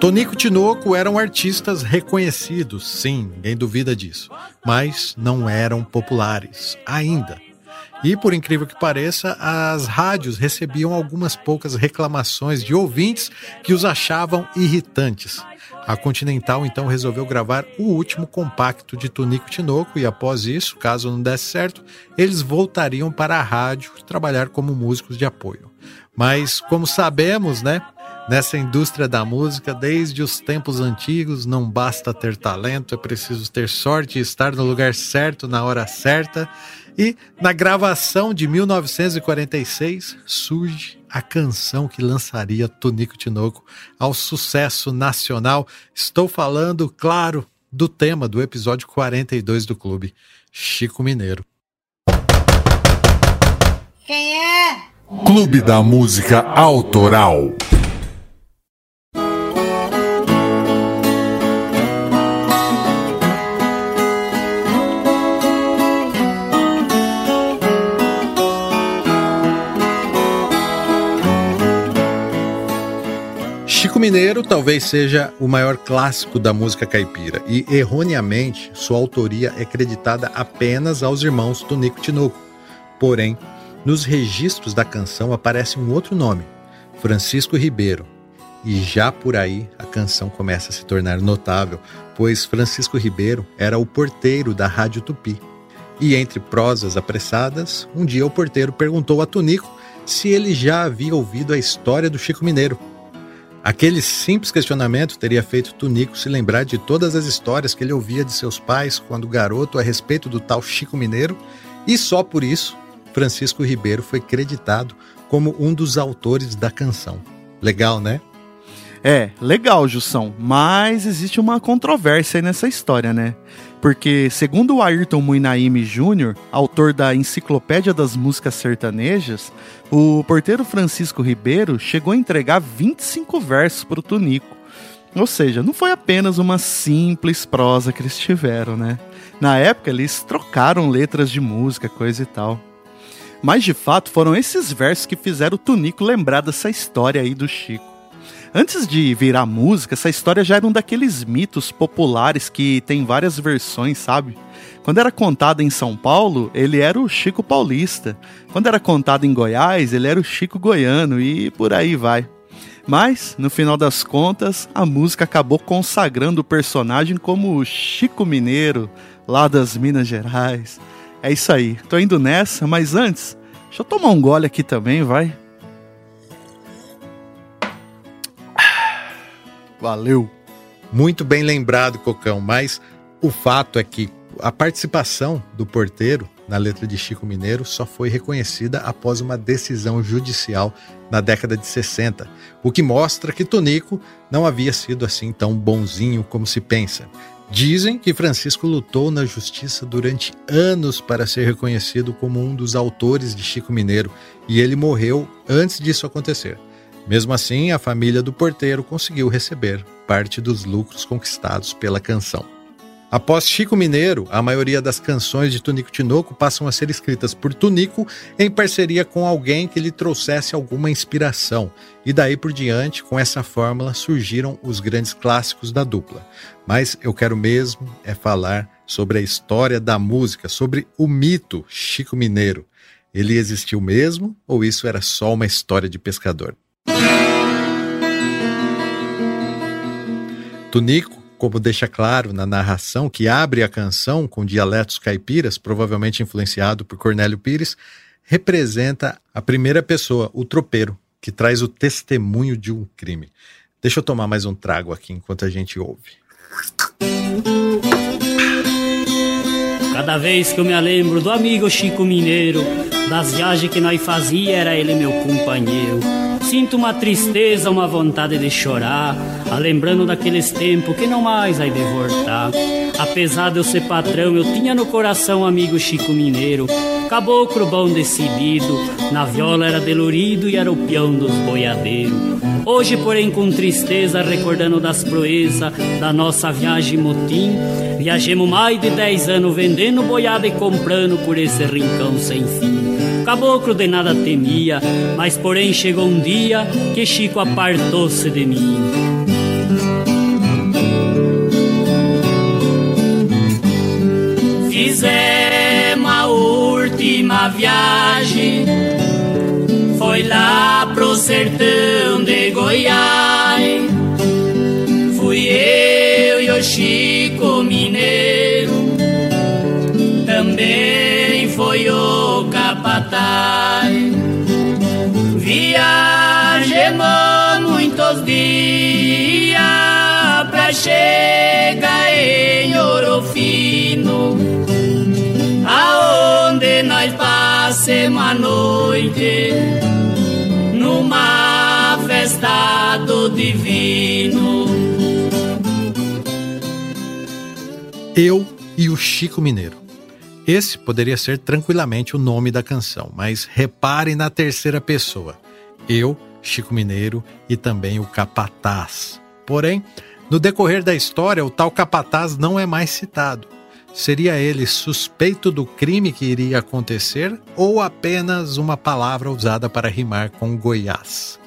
Tonico Tinoco eram artistas reconhecidos, sim, ninguém duvida disso, mas não eram populares ainda. E por incrível que pareça, as rádios recebiam algumas poucas reclamações de ouvintes que os achavam irritantes. A Continental então resolveu gravar o último compacto de Tonico Tinoco e após isso, caso não desse certo, eles voltariam para a rádio trabalhar como músicos de apoio. Mas como sabemos, né, Nessa indústria da música, desde os tempos antigos, não basta ter talento, é preciso ter sorte e estar no lugar certo na hora certa. E na gravação de 1946 surge a canção que lançaria Tonico Tinoco ao sucesso nacional. Estou falando, claro, do tema do episódio 42 do clube, Chico Mineiro. Quem é? Clube da Música Autoral. Mineiro talvez seja o maior clássico da música caipira e, erroneamente, sua autoria é creditada apenas aos irmãos Tonico Tinoco. Porém, nos registros da canção aparece um outro nome, Francisco Ribeiro. e já por aí a canção começa a se tornar notável, pois Francisco Ribeiro era o porteiro da Rádio Tupi. E entre prosas apressadas, um dia o porteiro perguntou a Tunico se ele já havia ouvido a história do Chico Mineiro. Aquele simples questionamento teria feito Tunico se lembrar de todas as histórias que ele ouvia de seus pais quando garoto a respeito do tal Chico Mineiro, e só por isso Francisco Ribeiro foi creditado como um dos autores da canção. Legal, né? É, legal, Jussão, mas existe uma controvérsia aí nessa história, né? Porque, segundo o Ayrton Muinaime Jr., autor da Enciclopédia das Músicas Sertanejas, o porteiro Francisco Ribeiro chegou a entregar 25 versos para o Tunico. Ou seja, não foi apenas uma simples prosa que eles tiveram, né? Na época, eles trocaram letras de música, coisa e tal. Mas de fato, foram esses versos que fizeram o Tunico lembrar dessa história aí do Chico. Antes de virar música, essa história já era um daqueles mitos populares que tem várias versões, sabe? Quando era contada em São Paulo, ele era o Chico Paulista. Quando era contado em Goiás, ele era o Chico Goiano e por aí vai. Mas, no final das contas, a música acabou consagrando o personagem como o Chico Mineiro, lá das Minas Gerais. É isso aí, tô indo nessa, mas antes, deixa eu tomar um gole aqui também, vai. Valeu. Muito bem lembrado, Cocão, mas o fato é que a participação do porteiro na letra de Chico Mineiro só foi reconhecida após uma decisão judicial na década de 60, o que mostra que Tonico não havia sido assim tão bonzinho como se pensa. Dizem que Francisco lutou na justiça durante anos para ser reconhecido como um dos autores de Chico Mineiro e ele morreu antes disso acontecer. Mesmo assim, a família do porteiro conseguiu receber parte dos lucros conquistados pela canção. Após Chico Mineiro, a maioria das canções de Tunico Tinoco passam a ser escritas por Tunico em parceria com alguém que lhe trouxesse alguma inspiração. E daí por diante, com essa fórmula, surgiram os grandes clássicos da dupla. Mas eu quero mesmo é falar sobre a história da música, sobre o mito Chico Mineiro. Ele existiu mesmo ou isso era só uma história de pescador? Tunico, como deixa claro na narração que abre a canção com dialetos caipiras, provavelmente influenciado por Cornélio Pires, representa a primeira pessoa, o tropeiro, que traz o testemunho de um crime. Deixa eu tomar mais um trago aqui enquanto a gente ouve. Cada vez que eu me lembro do amigo Chico Mineiro, das viagens que nós fazia, era ele meu companheiro. Sinto uma tristeza, uma vontade de chorar, a lembrando daqueles tempos que não mais vai de voltar. Apesar de eu ser patrão, eu tinha no coração amigo Chico Mineiro, caboclo bom decidido, na viola era delurido e era o peão dos boiadeiros. Hoje, porém, com tristeza, recordando das proezas da nossa viagem motim, viajemos mais de dez anos vendendo boiada e comprando por esse rincão sem fim. Caboclo de nada temia, mas porém chegou um dia que Chico apartou-se de mim. Fizemos a última viagem, foi lá pro sertão de Goiás. Fui eu e o Chico Mineiro, também foi o capataz. Viajemos muitos dias pra chegar passemos a noite numa festa do divino. Eu e o Chico Mineiro. Esse poderia ser tranquilamente o nome da canção, mas reparem na terceira pessoa. Eu, Chico Mineiro e também o Capataz. Porém, no decorrer da história, o tal Capataz não é mais citado. Seria ele suspeito do crime que iria acontecer ou apenas uma palavra usada para rimar com Goiás?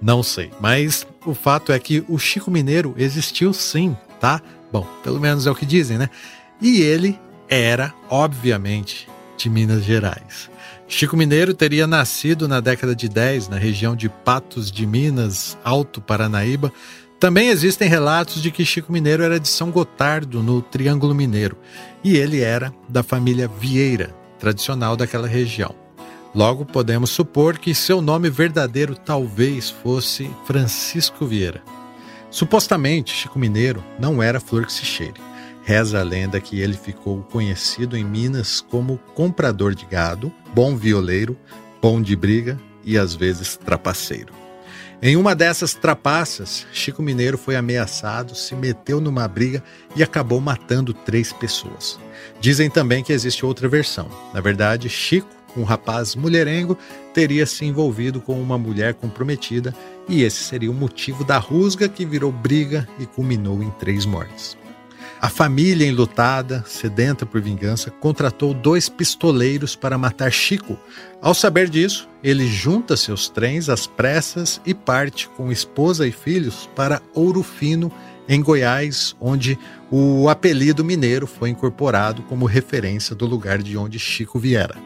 Não sei, mas o fato é que o Chico Mineiro existiu sim, tá? Bom, pelo menos é o que dizem, né? E ele era, obviamente, de Minas Gerais. Chico Mineiro teria nascido na década de 10 na região de Patos de Minas, Alto Paranaíba. Também existem relatos de que Chico Mineiro era de São Gotardo, no Triângulo Mineiro, e ele era da família Vieira, tradicional daquela região. Logo, podemos supor que seu nome verdadeiro talvez fosse Francisco Vieira. Supostamente, Chico Mineiro não era flor que se cheire. Reza a lenda que ele ficou conhecido em Minas como comprador de gado, bom violeiro, bom de briga e às vezes trapaceiro. Em uma dessas trapaças, Chico Mineiro foi ameaçado, se meteu numa briga e acabou matando três pessoas. Dizem também que existe outra versão. Na verdade, Chico, um rapaz mulherengo, teria se envolvido com uma mulher comprometida e esse seria o motivo da rusga que virou briga e culminou em três mortes. A família, enlutada, sedenta por vingança, contratou dois pistoleiros para matar Chico. Ao saber disso, ele junta seus trens às pressas e parte com esposa e filhos para Ouro Fino, em Goiás, onde o apelido mineiro foi incorporado como referência do lugar de onde Chico viera.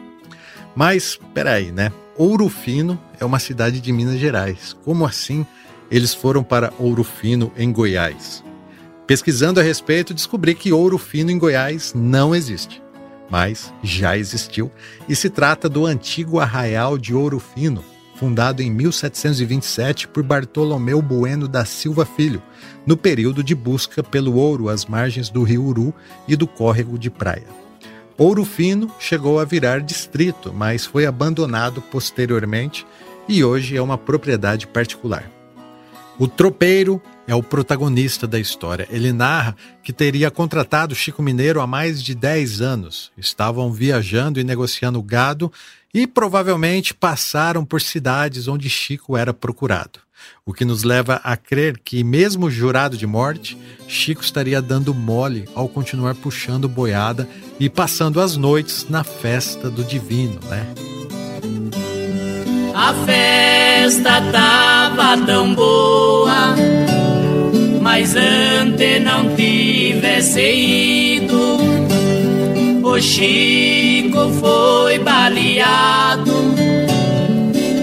Mas, peraí, né? Ouro Fino é uma cidade de Minas Gerais. Como assim eles foram para Ouro Fino, em Goiás? Pesquisando a respeito, descobri que ouro fino em Goiás não existe, mas já existiu e se trata do antigo arraial de Ouro Fino, fundado em 1727 por Bartolomeu Bueno da Silva Filho, no período de busca pelo ouro às margens do rio Uru e do córrego de Praia. Ouro Fino chegou a virar distrito, mas foi abandonado posteriormente e hoje é uma propriedade particular. O tropeiro é o protagonista da história. Ele narra que teria contratado Chico Mineiro há mais de 10 anos. Estavam viajando e negociando gado e provavelmente passaram por cidades onde Chico era procurado. O que nos leva a crer que, mesmo jurado de morte, Chico estaria dando mole ao continuar puxando boiada e passando as noites na festa do divino, né? A festa tava tão boa, mas antes não tivesse ido. O Chico foi baleado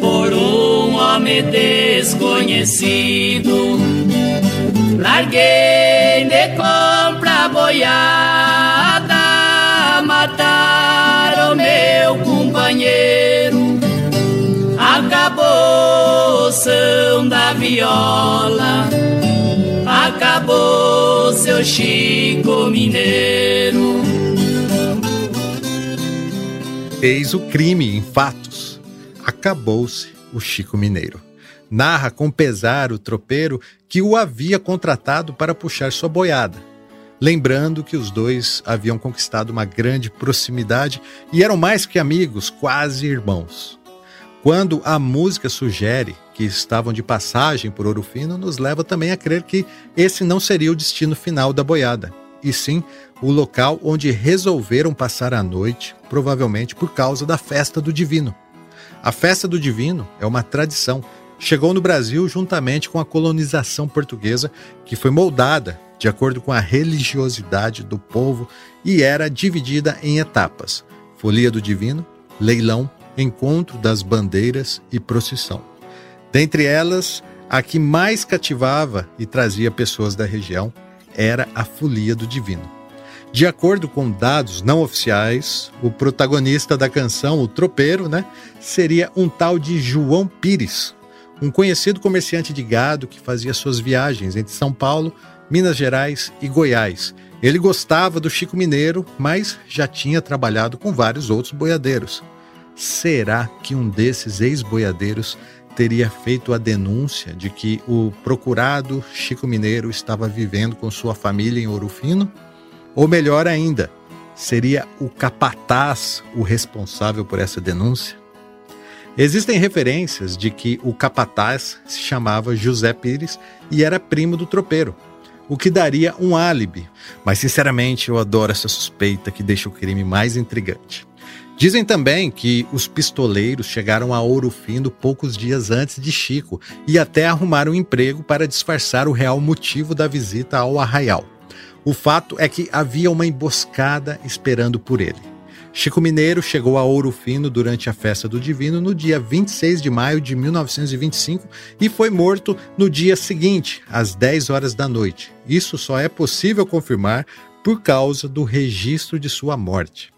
por um homem desconhecido. Larguei de compra boiada, mataram meu companheiro Da viola, acabou seu Chico Mineiro. Eis o crime em fatos. Acabou-se o Chico Mineiro. Narra com pesar o tropeiro que o havia contratado para puxar sua boiada. Lembrando que os dois haviam conquistado uma grande proximidade e eram mais que amigos, quase irmãos. Quando a música sugere que estavam de passagem por Ouro Fino, nos leva também a crer que esse não seria o destino final da boiada, e sim o local onde resolveram passar a noite, provavelmente por causa da festa do Divino. A festa do Divino é uma tradição. Chegou no Brasil juntamente com a colonização portuguesa, que foi moldada de acordo com a religiosidade do povo e era dividida em etapas: Folia do Divino, Leilão, encontro das bandeiras e procissão. Dentre elas, a que mais cativava e trazia pessoas da região era a Folia do Divino. De acordo com dados não oficiais, o protagonista da canção, o tropeiro, né, seria um tal de João Pires, um conhecido comerciante de gado que fazia suas viagens entre São Paulo, Minas Gerais e Goiás. Ele gostava do Chico Mineiro, mas já tinha trabalhado com vários outros boiadeiros. Será que um desses ex-boiadeiros teria feito a denúncia de que o procurado Chico Mineiro estava vivendo com sua família em Ouro Fino? Ou melhor ainda, seria o capataz o responsável por essa denúncia? Existem referências de que o capataz se chamava José Pires e era primo do tropeiro, o que daria um álibi, mas sinceramente eu adoro essa suspeita que deixa o crime mais intrigante. Dizem também que os pistoleiros chegaram a Ouro Fino poucos dias antes de Chico e até arrumaram um emprego para disfarçar o real motivo da visita ao arraial. O fato é que havia uma emboscada esperando por ele. Chico Mineiro chegou a Ouro Fino durante a festa do Divino no dia 26 de maio de 1925 e foi morto no dia seguinte, às 10 horas da noite. Isso só é possível confirmar por causa do registro de sua morte.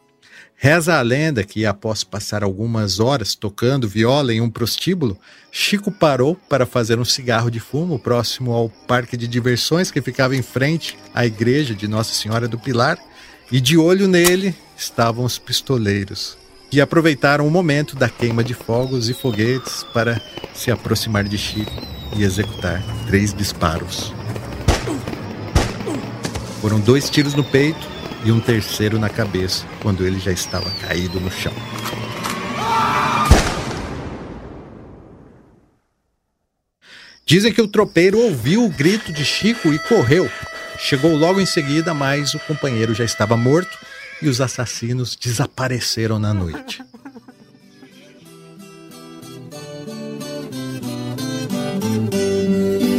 Reza a lenda que, após passar algumas horas tocando viola em um prostíbulo, Chico parou para fazer um cigarro de fumo próximo ao parque de diversões que ficava em frente à igreja de Nossa Senhora do Pilar, e de olho nele estavam os pistoleiros, que aproveitaram o momento da queima de fogos e foguetes para se aproximar de Chico e executar três disparos. Foram dois tiros no peito e um terceiro na cabeça, quando ele já estava caído no chão. Dizem que o tropeiro ouviu o grito de Chico e correu. Chegou logo em seguida, mas o companheiro já estava morto e os assassinos desapareceram na noite.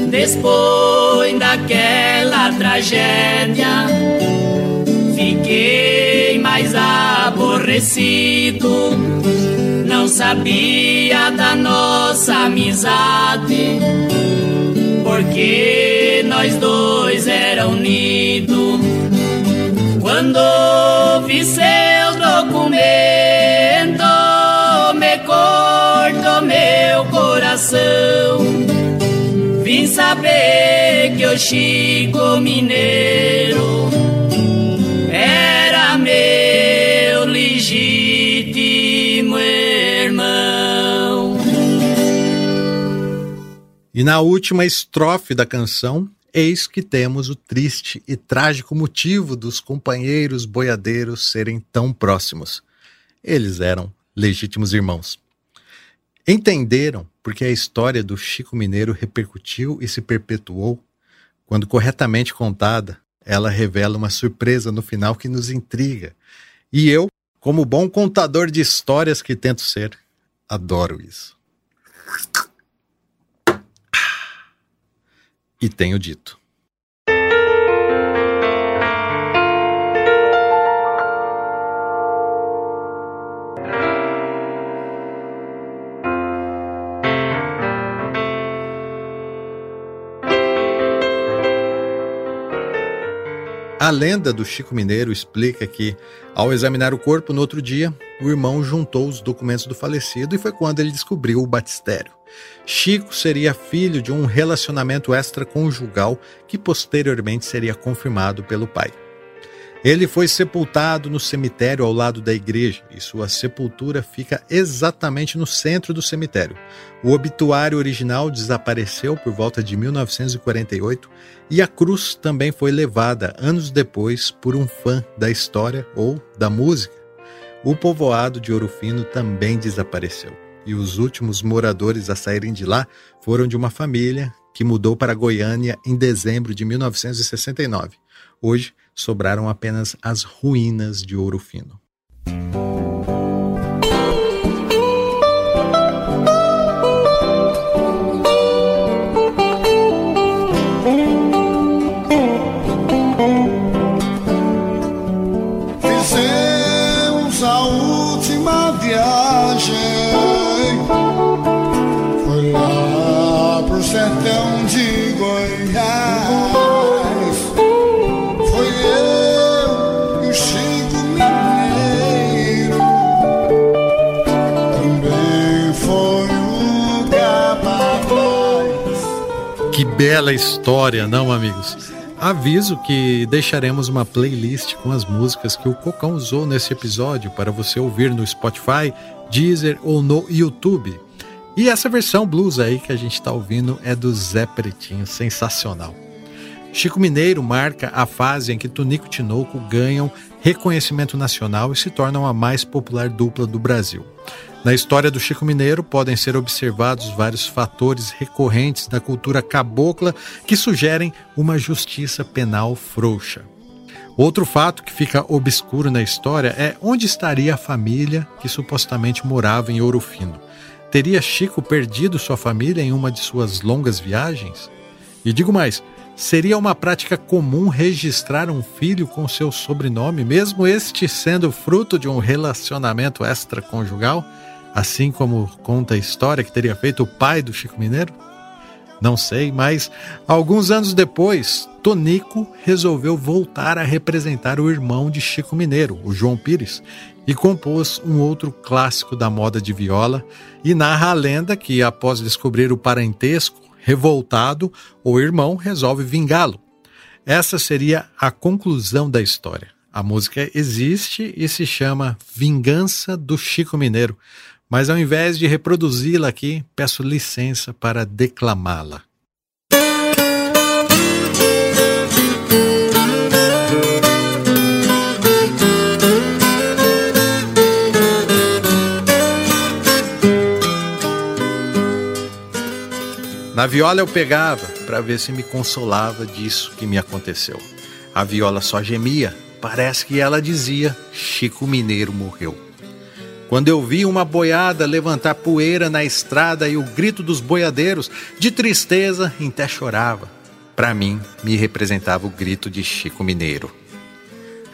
Depois daquela tragédia, fiquei mais aborrecido. Não sabia da nossa amizade, porque nós dois era unidos. Quando vi seu documento, me cortou meu coração. Vim saber que o Chico Mineiro era meu legítimo irmão. E na última estrofe da canção, eis que temos o triste e trágico motivo dos companheiros boiadeiros serem tão próximos. Eles eram legítimos irmãos. Entenderam porque a história do Chico Mineiro repercutiu e se perpetuou? Quando corretamente contada, ela revela uma surpresa no final que nos intriga. E eu, como bom contador de histórias que tento ser, adoro isso. E tenho dito. Lenda do Chico Mineiro explica que, ao examinar o corpo no outro dia, o irmão juntou os documentos do falecido e foi quando ele descobriu o batistério. Chico seria filho de um relacionamento extraconjugal que posteriormente seria confirmado pelo pai. Ele foi sepultado no cemitério ao lado da igreja e sua sepultura fica exatamente no centro do cemitério. O obituário original desapareceu por volta de 1948 e a cruz também foi levada anos depois por um fã da história ou da música. O povoado de Ouro Fino também desapareceu e os últimos moradores a saírem de lá foram de uma família que mudou para Goiânia em dezembro de 1969. Hoje sobraram apenas as ruínas de Ouro Fino. Bela história, não, amigos? Aviso que deixaremos uma playlist com as músicas que o Cocão usou nesse episódio para você ouvir no Spotify, Deezer ou no YouTube. E essa versão blues aí que a gente está ouvindo é do Zé Pretinho, sensacional. Chico Mineiro marca a fase em que Tonico e Tinoco ganham reconhecimento nacional e se tornam a mais popular dupla do Brasil. Na história do Chico Mineiro podem ser observados vários fatores recorrentes da cultura cabocla que sugerem uma justiça penal frouxa. Outro fato que fica obscuro na história é onde estaria a família que supostamente morava em Ouro Fino. Teria Chico perdido sua família em uma de suas longas viagens? E digo mais, Seria uma prática comum registrar um filho com seu sobrenome, mesmo este sendo fruto de um relacionamento extraconjugal, assim como conta a história que teria feito o pai do Chico Mineiro? Não sei, mas alguns anos depois, Tonico resolveu voltar a representar o irmão de Chico Mineiro, o João Pires, e compôs um outro clássico da moda de viola e narra a lenda que, após descobrir o parentesco, revoltado, o irmão resolve vingá-lo. Essa seria a conclusão da história. A música existe e se chama Vingança do Chico Mineiro, mas ao invés de reproduzi-la aqui, peço licença para declamá-la. Na viola eu pegava para ver se me consolava disso que me aconteceu. A viola só gemia, parece que ela dizia: Chico Mineiro morreu. Quando eu vi uma boiada levantar poeira na estrada e o grito dos boiadeiros, de tristeza, até chorava. Para mim, me representava o grito de Chico Mineiro.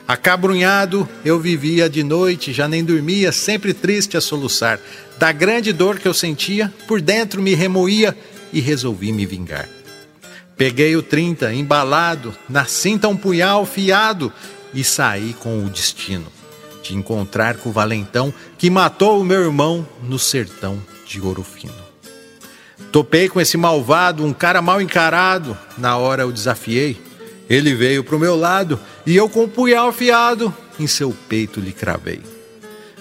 Acabrunhado, eu vivia de noite, já nem dormia, sempre triste a soluçar. Da grande dor que eu sentia, por dentro me remoía e resolvi me vingar. Peguei o 30, embalado, na cinta um punhal fiado e saí com o destino de encontrar com o valentão que matou o meu irmão no sertão de Ouro Fino. Topei com esse malvado, um cara mal encarado, na hora eu desafiei. Ele veio pro meu lado e eu com o punhal afiado em seu peito lhe cravei.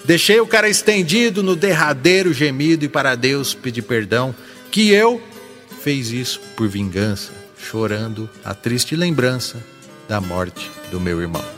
Deixei o cara estendido no derradeiro gemido e para Deus pedir perdão, que eu fez isso por vingança, chorando a triste lembrança da morte do meu irmão.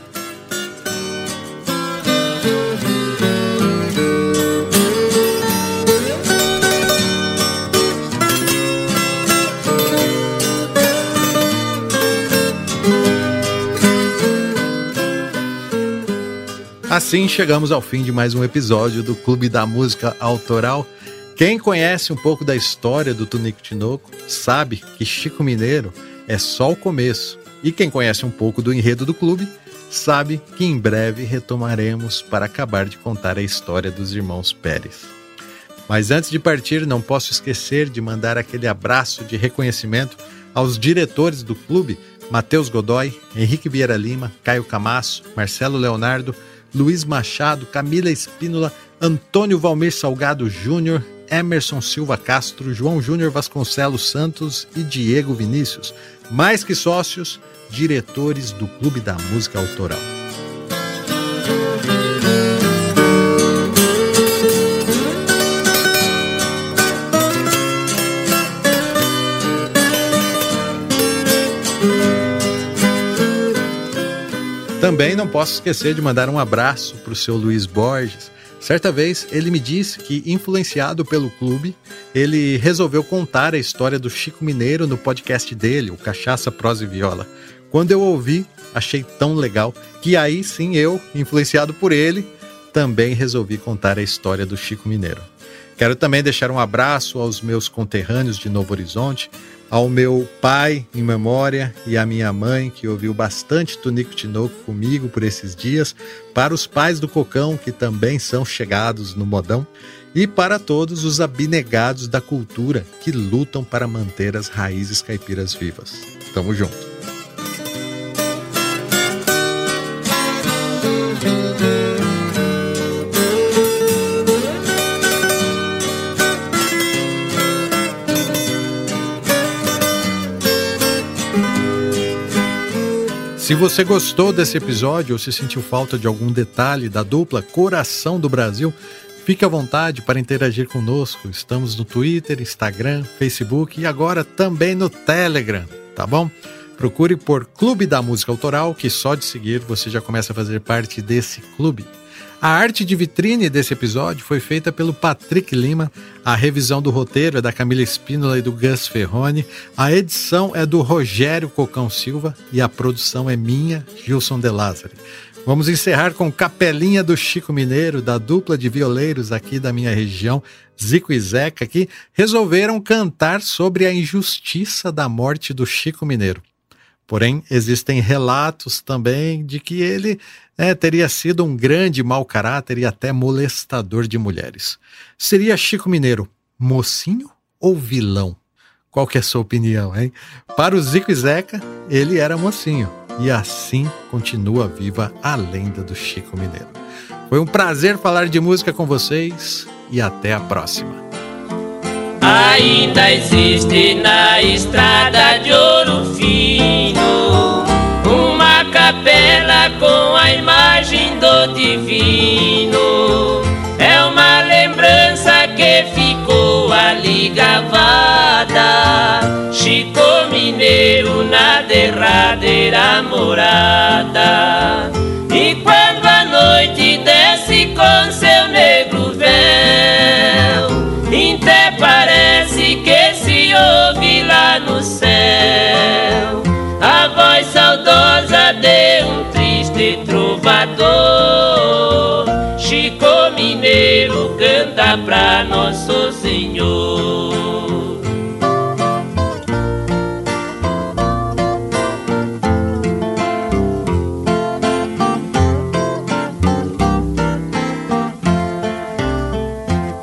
Assim chegamos ao fim de mais um episódio do Clube da Música Autoral. Quem conhece um pouco da história do Tunico Tinoco sabe que Chico Mineiro é só o começo. E quem conhece um pouco do enredo do clube sabe que em breve retomaremos para acabar de contar a história dos irmãos Pérez. Mas antes de partir, não posso esquecer de mandar aquele abraço de reconhecimento aos diretores do clube, Matheus Godoy, Henrique Vieira Lima, Caio Camasso, Marcelo Leonardo, Luiz Machado, Camila Espínola, Antônio Valmir Salgado Júnior, Emerson Silva Castro, João Júnior Vasconcelos Santos e Diego Vinícius, mais que sócios, diretores do Clube da Música Autoral. Também não posso esquecer de mandar um abraço para o seu Luiz Borges. Certa vez ele me disse que, influenciado pelo clube, ele resolveu contar a história do Chico Mineiro no podcast dele, o Cachaça, Prosa e Viola. Quando eu ouvi, achei tão legal que aí sim eu, influenciado por ele, também resolvi contar a história do Chico Mineiro. Quero também deixar um abraço aos meus conterrâneos de Novo Horizonte, ao meu pai em memória e à minha mãe, que ouviu bastante Tunico Tinoco comigo por esses dias, para os pais do Cocão, que também são chegados no modão, e para todos os abnegados da cultura que lutam para manter as raízes caipiras vivas. Tamo junto! Se você gostou desse episódio ou se sentiu falta de algum detalhe da dupla Coração do Brasil, fique à vontade para interagir conosco. Estamos no Twitter, Instagram, Facebook e agora também no Telegram, tá bom? Procure por Clube da Música Autoral, que só de seguir você já começa a fazer parte desse clube. A arte de vitrine desse episódio foi feita pelo Patrick Lima, a revisão do roteiro é da Camila Espínola e do Gus Ferrone, a edição é do Rogério Cocão Silva e a produção é minha, Gilson De Lázari. Vamos encerrar com Capelinha do Chico Mineiro, da dupla de violeiros aqui da minha região, Zico e Zeca, que resolveram cantar sobre a injustiça da morte do Chico Mineiro. Porém, existem relatos também de que ele é, teria sido um grande mau caráter e até molestador de mulheres. Seria Chico Mineiro mocinho ou vilão? Qual que é a sua opinião, hein? Para o Zico e Zeca, ele era mocinho. E assim continua viva a lenda do Chico Mineiro. Foi um prazer falar de música com vocês e até a próxima. Ainda existe na estrada de ouro fino capela com a imagem do divino. É uma lembrança que ficou ali gravada. Chico Mineiro na derradeira morada. Canta pra Nosso Senhor.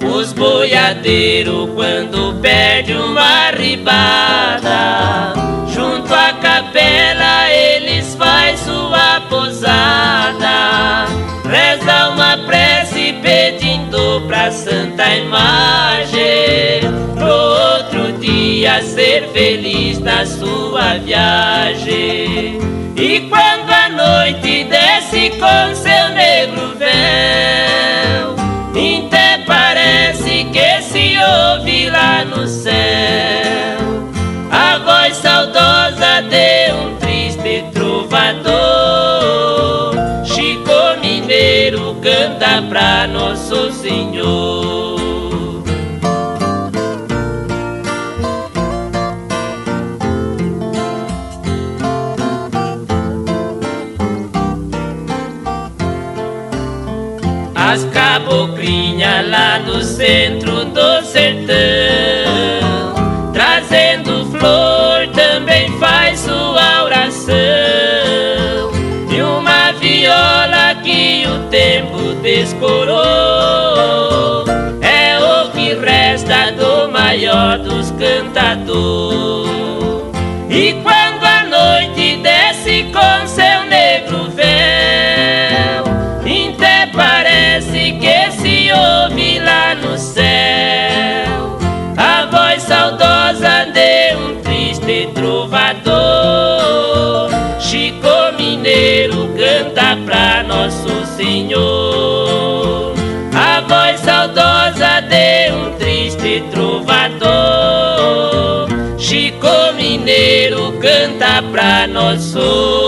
Os boiadeiros quando perde uma ribada santa imagem No outro dia ser feliz na sua viagem. E quando a noite desce com seu negro véu canta pra Nosso Senhor. As caboclinhas lá no centro do sertão Trazendo flor também faz sua oração E uma viola que o tempo descorou É o que resta do maior dos cantadores. E quando a noite desce com seu negro véu Até parece que se ouve lá no céu A voz saudosa de um triste trovador. Chico Mineiro canta pra Nosso Senhor trovador Chico Mineiro canta pra Nosso